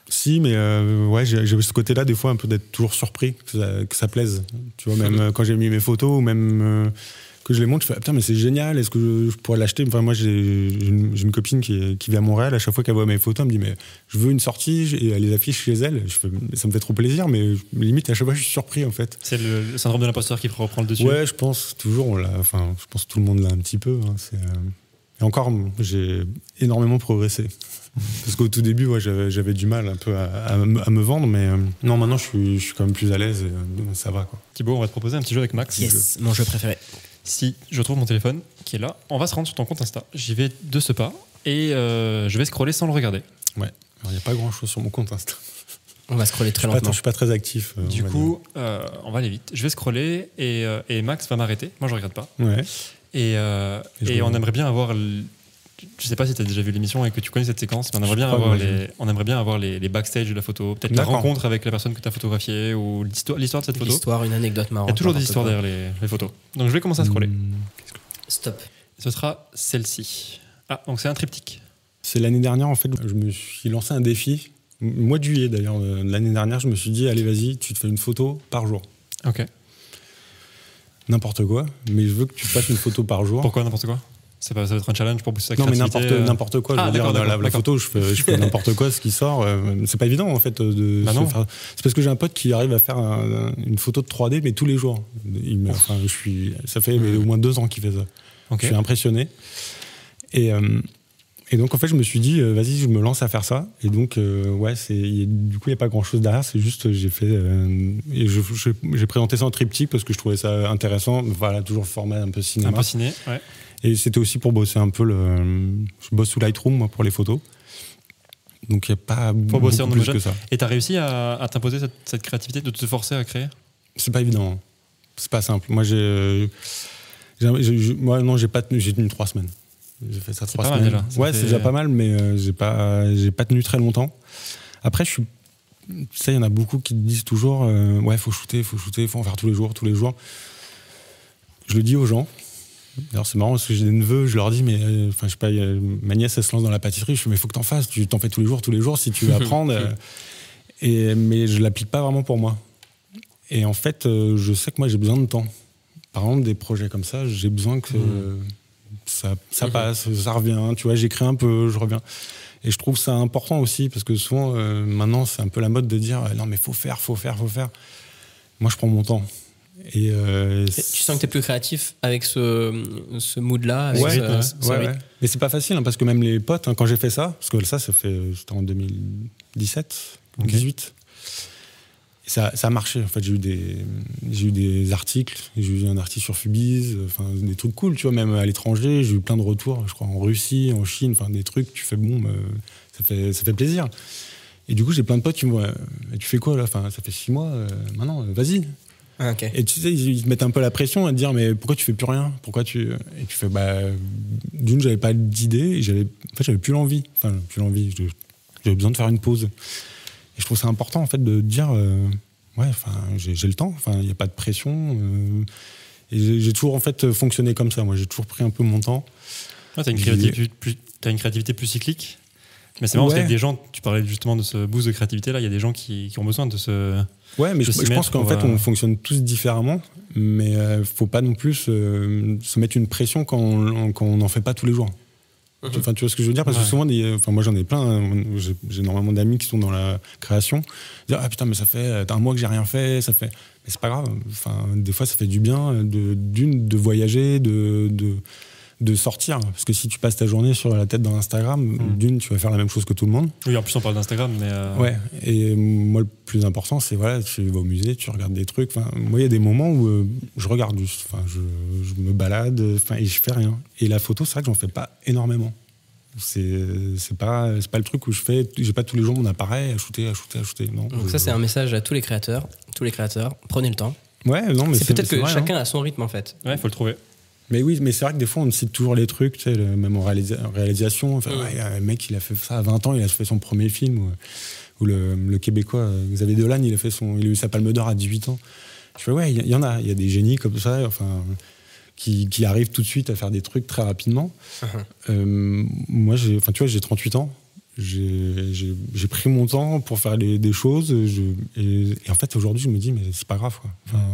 Si, mais euh, ouais, j'ai ce côté-là, des fois, un peu d'être toujours surpris que ça, que ça plaise. Tu vois, même euh, quand j'ai mis mes photos, ou même euh, que je les montre, je fais ah, putain, mais c'est génial, est-ce que je, je pourrais l'acheter? Enfin, moi, j'ai une, copine qui, est- qui vit à Montréal, à chaque fois qu'elle voit mes photos, elle me dit, mais je veux une sortie, et elle les affiche chez elle. Je fais, Mais ça me fait trop plaisir, mais limite, à chaque fois, je suis surpris, en fait. C'est le, le syndrome de l'imposteur qui reprend le dessus. Ouais, je pense toujours. On l'a. Enfin, je pense que tout le monde l'a un petit peu. hein, c'est, euh, Et encore, j'ai énormément progressé. Parce qu'au tout début, ouais, j'avais, j'avais du mal un peu à, à me- à me vendre, mais euh, non, maintenant, je suis, je suis quand même plus à l'aise et euh, ça va. Quoi. Thibaut, on va te proposer un petit jeu avec Max. Yes, mon jeu préféré. Si je trouve mon téléphone qui est là, on va se rendre sur ton compte Insta. J'y vais de ce pas et euh, je vais scroller sans le regarder. Ouais. Alors, Il n'y a pas grand-chose sur mon compte Insta. On va scroller très suis pas, lentement. je suis pas très actif. Du on coup, euh, on va aller vite. Je vais scroller et, euh, et Max va m'arrêter. Moi, je regarde pas. Ouais. Et, euh, Et je et on aimerait bien avoir. le- Je sais pas si tu as déjà vu l'émission et que tu connais cette séquence, mais on aimerait bien avoir les, on aimerait bien avoir les, les backstage de la photo, peut-être la rencontre avec la personne que tu as photographiée ou l'histoire, de cette photo. L'histoire, une anecdote Il marrante. y a toujours des histoires derrière les, les photos. Donc je vais commencer à scroller. Hum, Stop. Ce sera celle-ci. Ah, donc c'est un triptyque. C'est l'année dernière, en fait, je me suis lancé un défi. Mois de juillet, d'ailleurs, de l'année dernière, je me suis dit, allez, vas-y, tu te fais une photo par jour. Ok. N'importe quoi, mais je veux que tu fasses une photo par jour. Pourquoi n'importe quoi? C'est pas, ça va être un challenge pour pousser Non, mais n'importe euh. n'importe quoi. Je Ah, veux dire, d'accord, dans la, photo, je fais, je fais [LAUGHS] n'importe quoi, ce qui sort. euh, c'est pas évident, en fait. De Bah C'est parce que j'ai un pote qui arrive à faire un- une photo de 3D, mais tous les jours. Il me- enfin, je suis, ça fait mais, au moins deux ans qu'il fait ça. Je suis impressionné. Et, euh, et donc, en fait, je me suis dit, euh, vas-y, je me lance à faire ça. Et donc, euh, ouais, c'est, du coup, il n'y a pas grand-chose derrière. C'est juste, j'ai fait. euh, et je- je- j'ai présenté ça en triptyque parce que je trouvais ça intéressant. Voilà, toujours format un peu Un cinéma. peu ciné, ouais. Et c'était aussi pour bosser un peu le. Je bosse sous Lightroom, moi, pour les photos. Donc, il n'y a pas Pour bosser beaucoup en plus que ça. Et t'as réussi à, à t'imposer cette, cette créativité, de te forcer à créer? C'est pas évident. C'est pas simple. Moi, j'ai. j'ai- j'ai- moi, non, j'ai pas tenu. J'ai tenu trois semaines. J'ai fait ça trois semaines. déjà. Ça ouais, fait- c'est déjà pas mal, mais euh, j'ai pas, j'ai pas tenu très longtemps. Après, je suis. Ça, il y en a beaucoup qui te disent toujours euh, Ouais, faut shooter, faut shooter, faut en faire tous les jours, tous les jours. Je le dis aux gens. Alors, c'est marrant parce que j'ai des neveux, je leur dis Mais, euh, enfin, je sais pas, ma nièce, elle se lance dans la pâtisserie. Je fais Mais faut que t'en fasses, tu t'en fais tous les jours, tous les jours si tu veux [LAUGHS] apprendre. euh, et, mais je l'applique pas vraiment pour moi. Et en fait, je sais que moi, j'ai besoin de temps. Par exemple, des projets comme ça, j'ai besoin que euh, ça, ça Mhm. passe, ça revient. Tu vois, j'écris un peu, je reviens. Et je trouve ça important aussi, parce que souvent, euh, maintenant, c'est un peu la mode de dire euh, non, mais faut faire, faut faire, faut faire. Moi, je prends mon temps. Et, euh, Et Tu sens que tu es plus créatif avec ce, ce mood-là Ouais, ce- ouais, ce ouais. Mais c'est pas facile, hein, parce que même les potes, hein, quand j'ai fait ça, parce que ça, ça fait, c'était en 2017, Ok. 18. Et ça, ça a marché. En fait, j'ai eu des, j'ai eu des articles, j'ai eu un article sur Fubiz, enfin des trucs cool, tu vois, même à l'étranger, j'ai eu plein de retours, je crois en Russie, en Chine, enfin des trucs. Tu fais bon, euh, ça fait, ça fait plaisir. Et du coup, j'ai plein de potes qui me voient, euh, tu fais quoi là? Enfin, ça fait six mois. euh, maintenant, euh, vas-y, Ah, et tu sais, ils te mettent un peu la pression à te dire mais pourquoi tu fais plus rien? Pourquoi tu et tu fais bah d'une j'avais pas d'idée, j'avais en fait j'avais plus l'envie, enfin plus l'envie, j'avais besoin de faire une pause. Et je trouve ça important en fait de dire, euh, ouais, enfin, j'ai le temps, enfin, il n'y a pas de pression. euh, et j'ai toujours en fait fonctionné comme ça. Moi, j'ai toujours pris un peu mon temps. Ouais, t'as une, créativité plus- t'as une créativité plus cyclique. Mais c'est marrant parce Ouais. qu'il y a des gens, tu parlais justement de ce boost de créativité là, il y a des gens qui, qui ont besoin de ce. Ouais, mais je, je pense qu'en fait, euh, on fonctionne tous différemment, mais euh, faut pas non plus euh, se mettre une pression quand on quand on n'en fait pas tous les jours. Enfin, tu vois ce que je veux dire? Parce Ouais. que souvent, des- enfin, moi j'en ai plein, hein, j'ai énormément d'amis qui sont dans la création. Ils disent, ah putain, mais ça fait euh, un mois que j'ai rien fait, ça fait. Mais c'est pas grave. Enfin, des fois, ça fait du bien de d'une de voyager, de, de de sortir. Parce que si tu passes ta journée sur la tête dans Instagram, Mm. d'une, tu vas faire la même chose que tout le monde. Oui, en plus on parle d'Instagram, mais. euh, Ouais, et moi le plus important c'est voilà, tu vas au musée, tu regardes des trucs. Enfin, moi il y a des moments où euh, je regarde juste, enfin, je, je me balade, enfin, et je fais rien. Et la photo, c'est vrai que j'en fais pas énormément. C'est c'est pas c'est pas le truc où je fais, j'ai pas tous les jours mon appareil à shooter, à shooter, à shooter. Non. Donc je- ça, c'est un message à tous les créateurs. Tous les créateurs, prenez le temps. Ouais, non, mais C'est peut-être que vrai, hein. chacun a son rythme en fait. Ouais, faut le trouver. Mais oui, mais c'est vrai que des fois, on cite toujours les trucs, tu sais, le- même en réalisa- en réalisation. Enfin, ouais, mec, il a fait ça à 20 ans, il a fait son premier film. Ou, ou le, le Québécois euh, Xavier Dolan, il a, fait son, il a eu sa palme d'or à 18 ans. Je fais, ouais, il y, en a. Il y a des génies comme ça, enfin, qui, qui arrivent tout de suite à faire des trucs très rapidement. Euh, moi, enfin, tu vois, j'ai 38 ans. J'ai pris mon temps pour faire les- des choses. Je, et, et en fait, aujourd'hui, je me dis, mais c'est pas grave. Quoi. Enfin,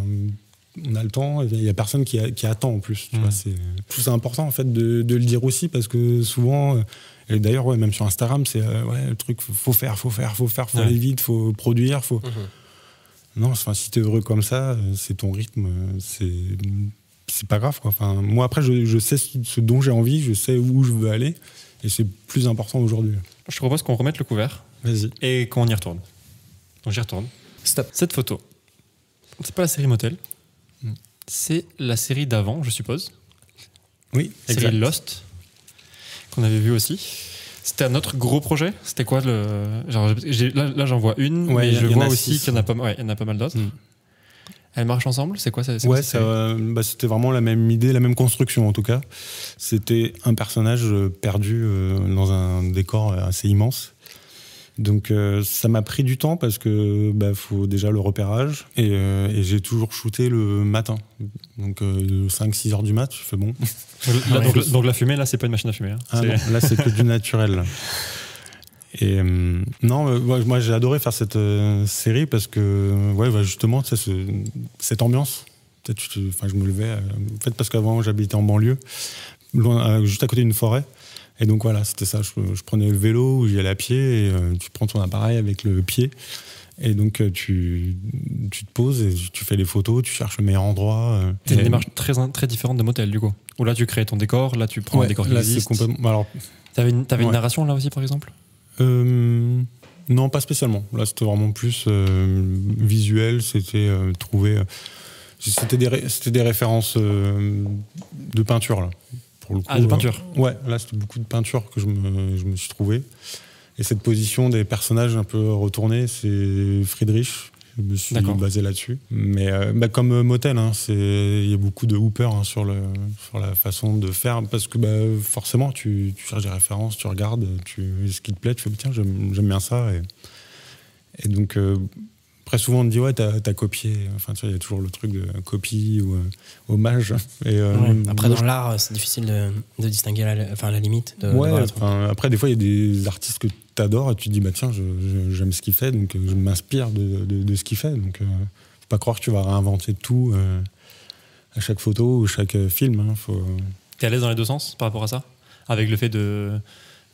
on a le temps. Il y a personne qui, a- qui attend en plus. Tu Mm. vois, c'est, je trouve ça important en fait de, de le dire aussi parce que souvent, euh, et d'ailleurs, ouais, même sur Instagram, c'est euh, ouais, le truc, faut, faut faire, faut faire, faut faire, faut Ouais. aller vite, faut produire, faut. Non, enfin, si t'es heureux comme ça, euh, c'est ton rythme, c'est c'est pas grave quoi. Enfin, moi après, je, je sais ce ce dont j'ai envie, je sais où je veux aller, et c'est plus important aujourd'hui. Je te propose qu'on remette le couvert Vas-y. et qu'on y retourne. Donc j'y retourne. Stop. Cette photo, c'est pas la série Motel, Mm. C'est la série d'avant, je suppose. Oui, série exact. Lost, qu'on avait vu aussi. C'était un autre gros projet C'était quoi le. Genre, là, là, j'en vois une, Ouais, mais je vois a aussi qu'il y en a pas, ouais, il y en a pas mal d'autres. Mm. Elles marchent ensemble C'est quoi ça Ouais, ça, série euh, bah, c'était vraiment la même idée, la même construction en tout cas. C'était un personnage euh, perdu euh, dans un décor assez immense. Donc euh, ça m'a pris du temps parce que bah, faut déjà le repérage et, euh, et j'ai toujours shooté le matin. Donc 5-6 heures du mat, je fais bon. Là, Ouais. donc, donc la fumée, là, c'est pas une machine à fumer. hein. Ah non, là c'est que du naturel. Et euh, non, euh, moi j'ai adoré faire cette euh, série parce que ouais, bah, justement, ce- cette ambiance. Enfin, je me levais. euh, en fait, parce qu'avant j'habitais en banlieue, loin, euh, juste à côté d'une forêt. Et donc voilà, c'était ça. Je, je prenais le vélo, j'y allais à pied. Et, euh, tu prends ton appareil avec le pied. Et donc euh, tu, tu te poses et tu fais les photos, tu cherches le meilleur endroit. euh. C'est une démarche très, très différente de motel, du coup. Où là, tu crées ton décor, là, tu prends Ouais, un décor qui là, existe. complètement. Alors, T'avais une, t'avais une narration là aussi, par exemple? Euh, non, pas spécialement. Là, c'était vraiment plus euh, visuel. C'était euh, trouver. c'était des, ré- c'était des références de peinture, là. Pour le coup, Ah, de euh, peinture. ouais, là, c'était beaucoup de peinture que je me, je me suis trouvé. Et cette position des personnages un peu retournés, c'est Friedrich. Je me suis basé là-dessus. Mais euh, bah, comme euh, Motel, hein, il y a beaucoup de hooper hein, sur, le, sur la façon de faire. Parce que bah, forcément, tu, tu cherches des références, tu regardes, tu, ce qui te plaît, tu fais tiens, j'aime j'aime bien ça. Et, et donc, euh, après, souvent, on te dit ouais, t'as as copié. Enfin, tu vois, il y a toujours le truc de copie ou euh, hommage. Et, euh, Ouais. Après, moi, dans l'art, c'est difficile de, de distinguer la, enfin, la limite. De, Ouais, enfin, après, des fois, il y a des artistes que tu adores et tu te dis, bah tiens, j'aime ce qu'il fait, donc euh, je m'inspire de, de- de ce qu'il fait. Donc, euh, faut pas croire que tu vas réinventer tout euh, à chaque photo ou chaque film. hein, faut... T'es à l'aise dans les deux sens par rapport à ça? Avec le fait de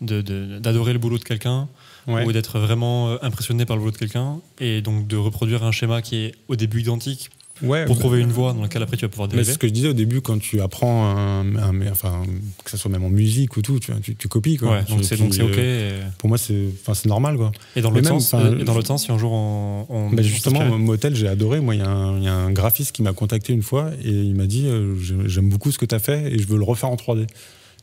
de- de- d'adorer le boulot de quelqu'un Ouais. ou d'être vraiment euh, impressionné par le boulot de quelqu'un et donc de reproduire un schéma qui est au début identique Ouais, pour bah, trouver une voie dans laquelle après tu vas pouvoir mais dériver. c'est ce que je disais au début, quand tu apprends, un, un- mais enfin, que ce soit même en musique ou tout, tu, vois, tu, tu copies. Quoi. Ouais, donc c'est tu- donc c'est ok. euh, Et, Pour moi, c'est enfin, c'est normal. Quoi. et dans mais sens, enfin, euh, et dans si un jour on, on- Bah justement, Motel, j'ai adoré. Moi, il y, a un- il y a un graphiste qui m'a contacté une fois et il m'a dit euh, J'ai- J'aime beaucoup ce que tu as fait et je veux le refaire en 3D.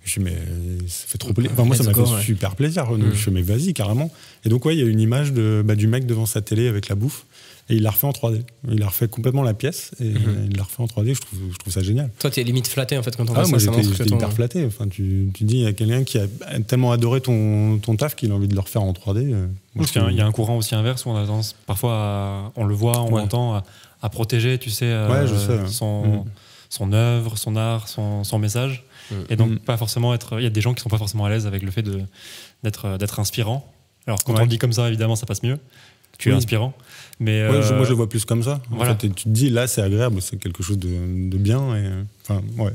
Je me suis dit, mais ça fait trop plaisir. Enfin, moi, ça m'a fait ouais. super plaisir. Donc, Mm. Je me suis dit, mais vas-y, carrément. Et donc, ouais, il y a une image de, bah, du mec devant sa télé avec la bouffe. Et il l'a refait en 3D. Il a refait complètement la pièce et Mhm. il l'a refait en 3D. Je trouve, je trouve ça génial. Toi, t'es limite flatté en fait quand on Ah, voit moi, ça. ça j'étais ton- hyper flatté. Enfin, tu, tu dis, il y a quelqu'un qui a tellement adoré ton, ton taf qu'il a envie de le refaire en 3D. euh, moi, Parce qu'il y a un- trouve- il y a un courant aussi inverse où on a tendance, parfois, à- on le voit, on Ouais. l'entend, à, à protéger, tu sais, euh, Ouais, je sais, son. Son œuvre, son art, son, son message. Mm. Et donc, Mm. pas forcément être. Il y a des gens qui sont pas forcément à l'aise avec le fait d'être d'être inspirant. Alors, quand Ouais. on le dit comme ça, évidemment, ça passe mieux. Tu es Oui. inspirant. Mais Ouais, je- euh, moi, je le vois plus comme ça. En fait, tu te dis, là, c'est agréable, c'est quelque chose de, de bien. Et, enfin, ouais.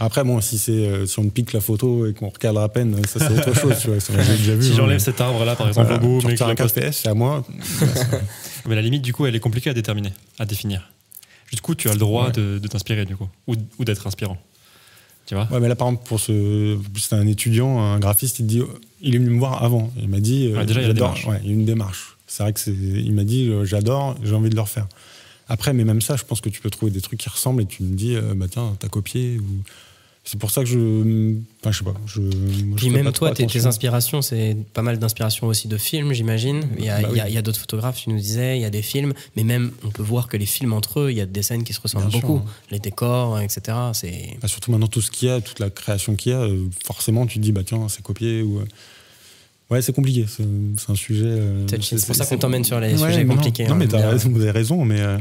Après, bon, si, c'est, euh, si on pique la photo et qu'on recadre à peine, ça, c'est autre [LAUGHS] chose. Tu vois, ça, j'ai déjà vu. si hein. j'enlève cet arbre-là, par exemple, Voilà, au bout, mais que un la poste- 4 PS, c'est à moi. [LAUGHS] Mais la limite, du coup, elle est compliquée à déterminer, à définir. Du coup, tu as le droit Ouais. de, de t'inspirer, du coup, ou, ou d'être inspirant. Tu vois Ouais, mais là, par exemple, pour ce. C'était un étudiant, un graphiste, il dit il est venu me voir avant. Il m'a dit. euh, Ouais, déjà, il y a une j'adore. démarche. Ouais, il y a une démarche. C'est vrai que c'est. Il m'a dit euh, j'adore, j'ai envie de le refaire. Après, mais même ça, je pense que tu peux trouver des trucs qui ressemblent et tu me dis euh, bah tiens, t'as copié. Ou... C'est pour ça que je. Enfin, je sais pas. Je, Puis même toi, tes, inspirations, c'est pas mal d'inspirations aussi de films, j'imagine. Il y a, Bah il y a- d'autres photographes, tu nous disais, il y a des films, mais même on peut voir que les films entre eux, il y a des scènes qui se ressemblent Bien sûr. beaucoup. Les décors, etc. C'est Bah, surtout maintenant, tout ce qu'il y a, toute la création qu'il y a, euh, forcément, tu te dis bah tiens, c'est copié. Ou... euh, Ouais, c'est compliqué. C'est c'est un sujet. euh. C'est pour ça qu'on t'emmène sur les Ouais, sujets non, compliqués. Non, hein, mais t'as raison, vous avez raison, mais euh,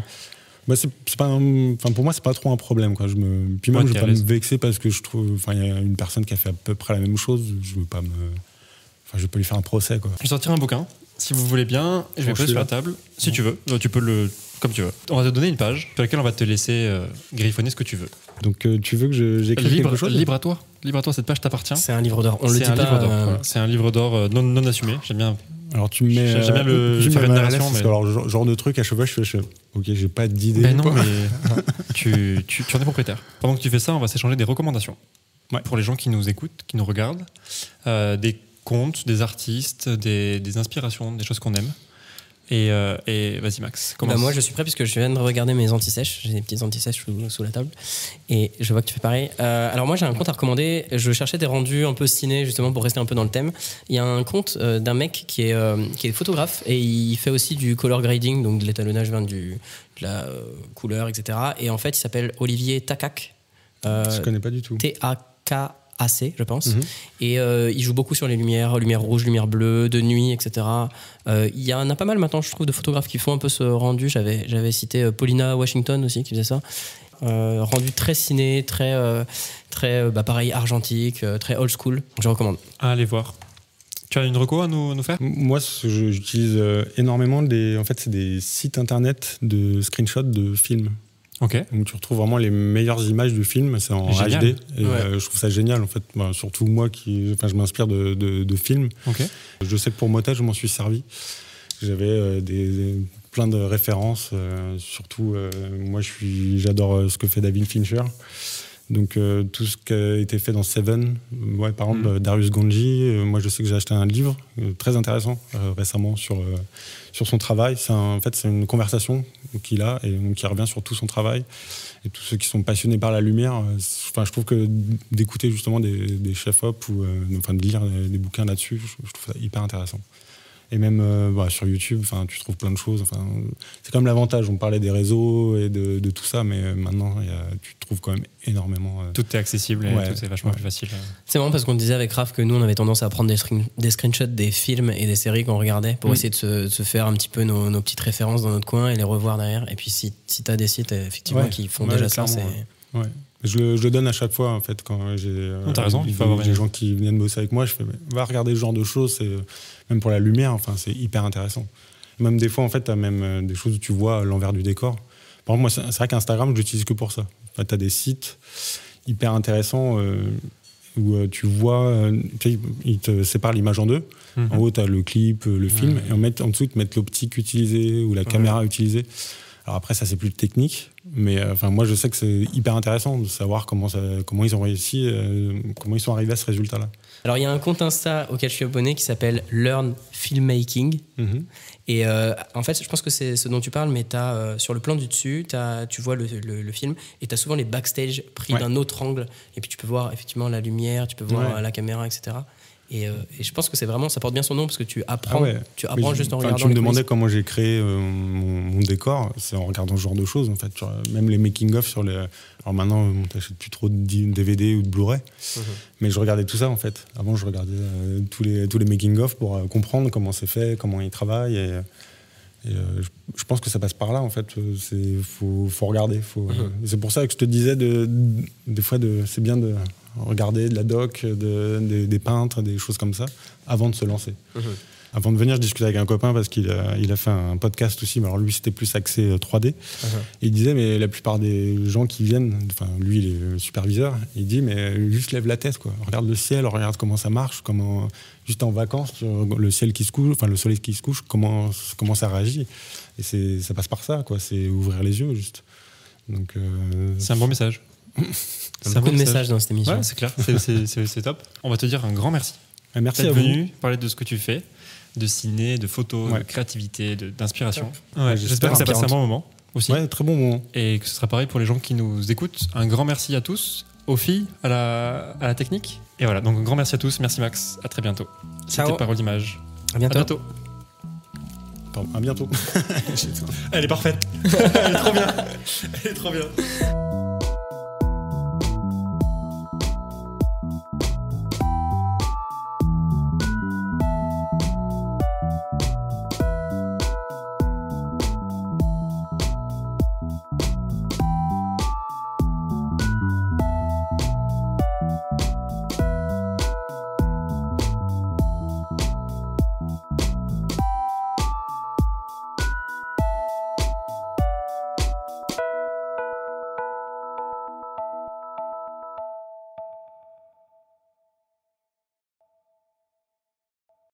bah, c'est c'est pas un- enfin, pour moi, c'est pas trop un problème. Quoi. Je me, puis même, Ouais, je à pas me vexer parce que je trouve. Enfin, il y a une personne qui a fait à peu près la même chose. Je veux pas me. Enfin, je vais pas lui faire un procès. Quoi. Je vais sortir un bouquin, si vous voulez bien. Je vais poser sur la table. Si tu veux, Euh, tu peux le. Comme tu veux. On va te donner une page sur laquelle on va te laisser euh, griffonner ce que tu veux. Donc, euh, tu veux que je- j'écrive Libre, quelque chose? libre à toi. Libre à toi, cette page t'appartient. C'est un livre d'or. On le C'est dit un pas. livre d'or. euh, voilà. C'est un livre d'or non, non assumé. J'aime bien. Alors, tu me mets. J'aime bien le- tu faire une narration, parce mais- que, alors, genre, de truc, à chaque fois, je fais. je ok, j'ai pas d'idée. Ben non, quoi. mais [LAUGHS] tu, tu, tu en es propriétaire. Pendant que tu fais ça, on va s'échanger des recommandations. Ouais. Pour les gens qui nous écoutent, qui nous regardent. Euh, des contes, des artistes, des, des inspirations, des choses qu'on aime. Et, euh, et vas-y, Max. Bah, Commence. moi, je suis prêt puisque je viens de regarder mes anti-sèches. J'ai des petites anti-sèches sous, sous la table. Et je vois que tu fais pareil. Euh, alors, moi, j'ai un compte à recommander. Je cherchais des rendus un peu ciné, justement, pour rester un peu dans le thème. Il y a un compte euh, d'un mec qui est, euh, qui est photographe et il fait aussi du color grading, donc de l'étalonnage du, de la euh, couleur, etc. Et en fait, il s'appelle Olivier Takak. Euh, Je connais pas du tout. T-A-K-A-C, je pense. Mhm. Et euh, il joue beaucoup sur les lumières, lumière rouge, lumière bleue, de nuit, etc. Euh, Il y en a pas mal maintenant, je trouve, de photographes qui font un peu ce rendu. J'avais, j'avais cité euh, Paulina Washington aussi qui faisait ça. Euh, rendu très ciné, très, euh, très bah, pareil, argentique, très old school. Je recommande. Allez voir. Tu as une reco à nous, nous faire? Moi, j'utilise énormément des. En fait, c'est des sites internet de screenshots de films. Ok. Donc tu retrouves vraiment les meilleures images du film, c'est en Génial. HD. Et Ouais. euh, je trouve ça génial en fait. Ben, surtout moi qui, enfin, je m'inspire de, de- de films. Ok. Je sais que pour Motel, je m'en suis servi. J'avais euh, des, des- plein de références. euh, surtout, moi, je suis, j'adore ce que fait David Fincher. Donc tout ce qui a été fait dans Seven, ouais, par exemple euh, Darius Ganji, moi je sais que j'ai acheté un livre très intéressant récemment sur, sur son travail. En fait c'est une conversation qu'il a et donc, qui revient sur tout son travail. Et tous ceux qui sont passionnés par la lumière, euh, enfin, je trouve que d'écouter justement des, chefs-op ou euh, enfin, de lire des, bouquins là-dessus, je trouve ça hyper intéressant. Et même euh, voilà, sur YouTube, enfin, tu trouves plein de choses. Enfin, c'est comme l'avantage. On parlait des réseaux et de, de tout ça, mais euh, maintenant, il y a- tu trouves quand même énormément. euh, Tout est accessible et Ouais. tout est vachement Ouais. plus facile. C'est marrant parce qu'on disait avec Raph que nous, on avait tendance à prendre des, screen- des screenshots des films et des séries qu'on regardait pour Mm. essayer de se, de se faire un petit peu nos, nos petites références dans notre coin et les revoir derrière. Et puis, si, si tu as des sites effectivement Ouais. qui font Ouais, déjà ça, c'est. ouais. Ouais. Je le, je le donne à chaque fois, en fait, quand j'ai euh, Non, t'as raison, il faut des- avoir des une- gens qui viennent bosser avec moi. Je fais, mais va regarder ce genre de choses, c'est, même pour la lumière, enfin, c'est hyper intéressant. Même des fois, en fait, tu as même euh, des choses où tu vois l'envers du décor. Par exemple, moi, c'est vrai qu'Instagram, je l'utilise que pour ça. tu as des sites hyper intéressants euh, où euh, tu vois, tu sais, ils te séparent l'image en deux. Mhm. En haut, tu as le clip, le film, et en, met- en dessous, ils te mettent l'optique utilisée ou la caméra utilisée. Alors après, ça c'est plus technique, mais euh, moi je sais que c'est hyper intéressant de savoir comment ça, comment ils ont réussi, euh, comment ils sont arrivés à ce résultat-là. Alors, il y a un compte Insta auquel je suis abonné qui s'appelle Learn Filmmaking. Mhm. Et euh, en fait, je pense que c'est ce dont tu parles, mais as, euh, sur le plan du dessus, as, tu vois le, le- le film et tu as souvent les backstage pris Ouais. d'un autre angle. Et puis tu peux voir effectivement la lumière, tu peux voir Ouais. la caméra, etc. Et, euh, et je pense que c'est vraiment, ça porte bien son nom parce que tu apprends, Ah ouais. tu apprends je- juste en regardant Tu me les demandais comment j'ai créé euh, mon, mon décor, c'est en regardant ce genre de choses en fait. Euh, même les making-of sur les. Alors maintenant, on t'achète plus trop de DVD ou de Blu-ray, Mhm. mais je regardais tout ça en fait. Avant, je regardais euh, tous les tous les making-of pour euh, comprendre comment c'est fait, comment ils travaillent. Et, et, euh, je, je pense que ça passe par là en fait. Euh, C'est faut, faut regarder. Faut, euh, Mhm. C'est pour ça que je te disais de, de- des fois de c'est bien de regarder de la doc, de- des- des peintres, des choses comme ça avant de se lancer. Mhm. Avant de venir, je discutais avec un copain parce qu'il a, il a fait un podcast aussi, mais alors lui c'était plus axé euh, 3D. Mhm. Et il disait, mais la plupart des gens qui viennent, enfin lui il est le superviseur, il dit, mais juste lève la tête, quoi. Regarde le ciel, regarde comment ça marche, comment, juste en vacances, le ciel qui se couche, enfin le soleil qui se couche, comment, comment ça réagit. Et c'est, ça passe par ça, quoi. C'est ouvrir les yeux, juste. Donc, euh, C'est un bon message. C'est un beaucoup bon de message. messages dans cette émission. Ouais, c'est clair, c'est- top. On va te dire un grand merci ah, merci à d'être venu parler de ce que tu fais, de ciné, de photos, Ouais. de créativité, d'inspiration. Ouais, j'espère. Que ça passe un 40. bon moment aussi. Ouais, très bon moment. Et que ce sera pareil pour les gens qui nous écoutent. Un grand merci à tous, aux filles, à la, à la technique. Et voilà, donc un grand merci à tous. Merci Max, à très bientôt. Ciao. C'était Parole d'image. À À bientôt. bientôt. Pardon, à bientôt. [LAUGHS] Elle est parfaite. [LAUGHS] Elle est trop bien. Elle est trop bien.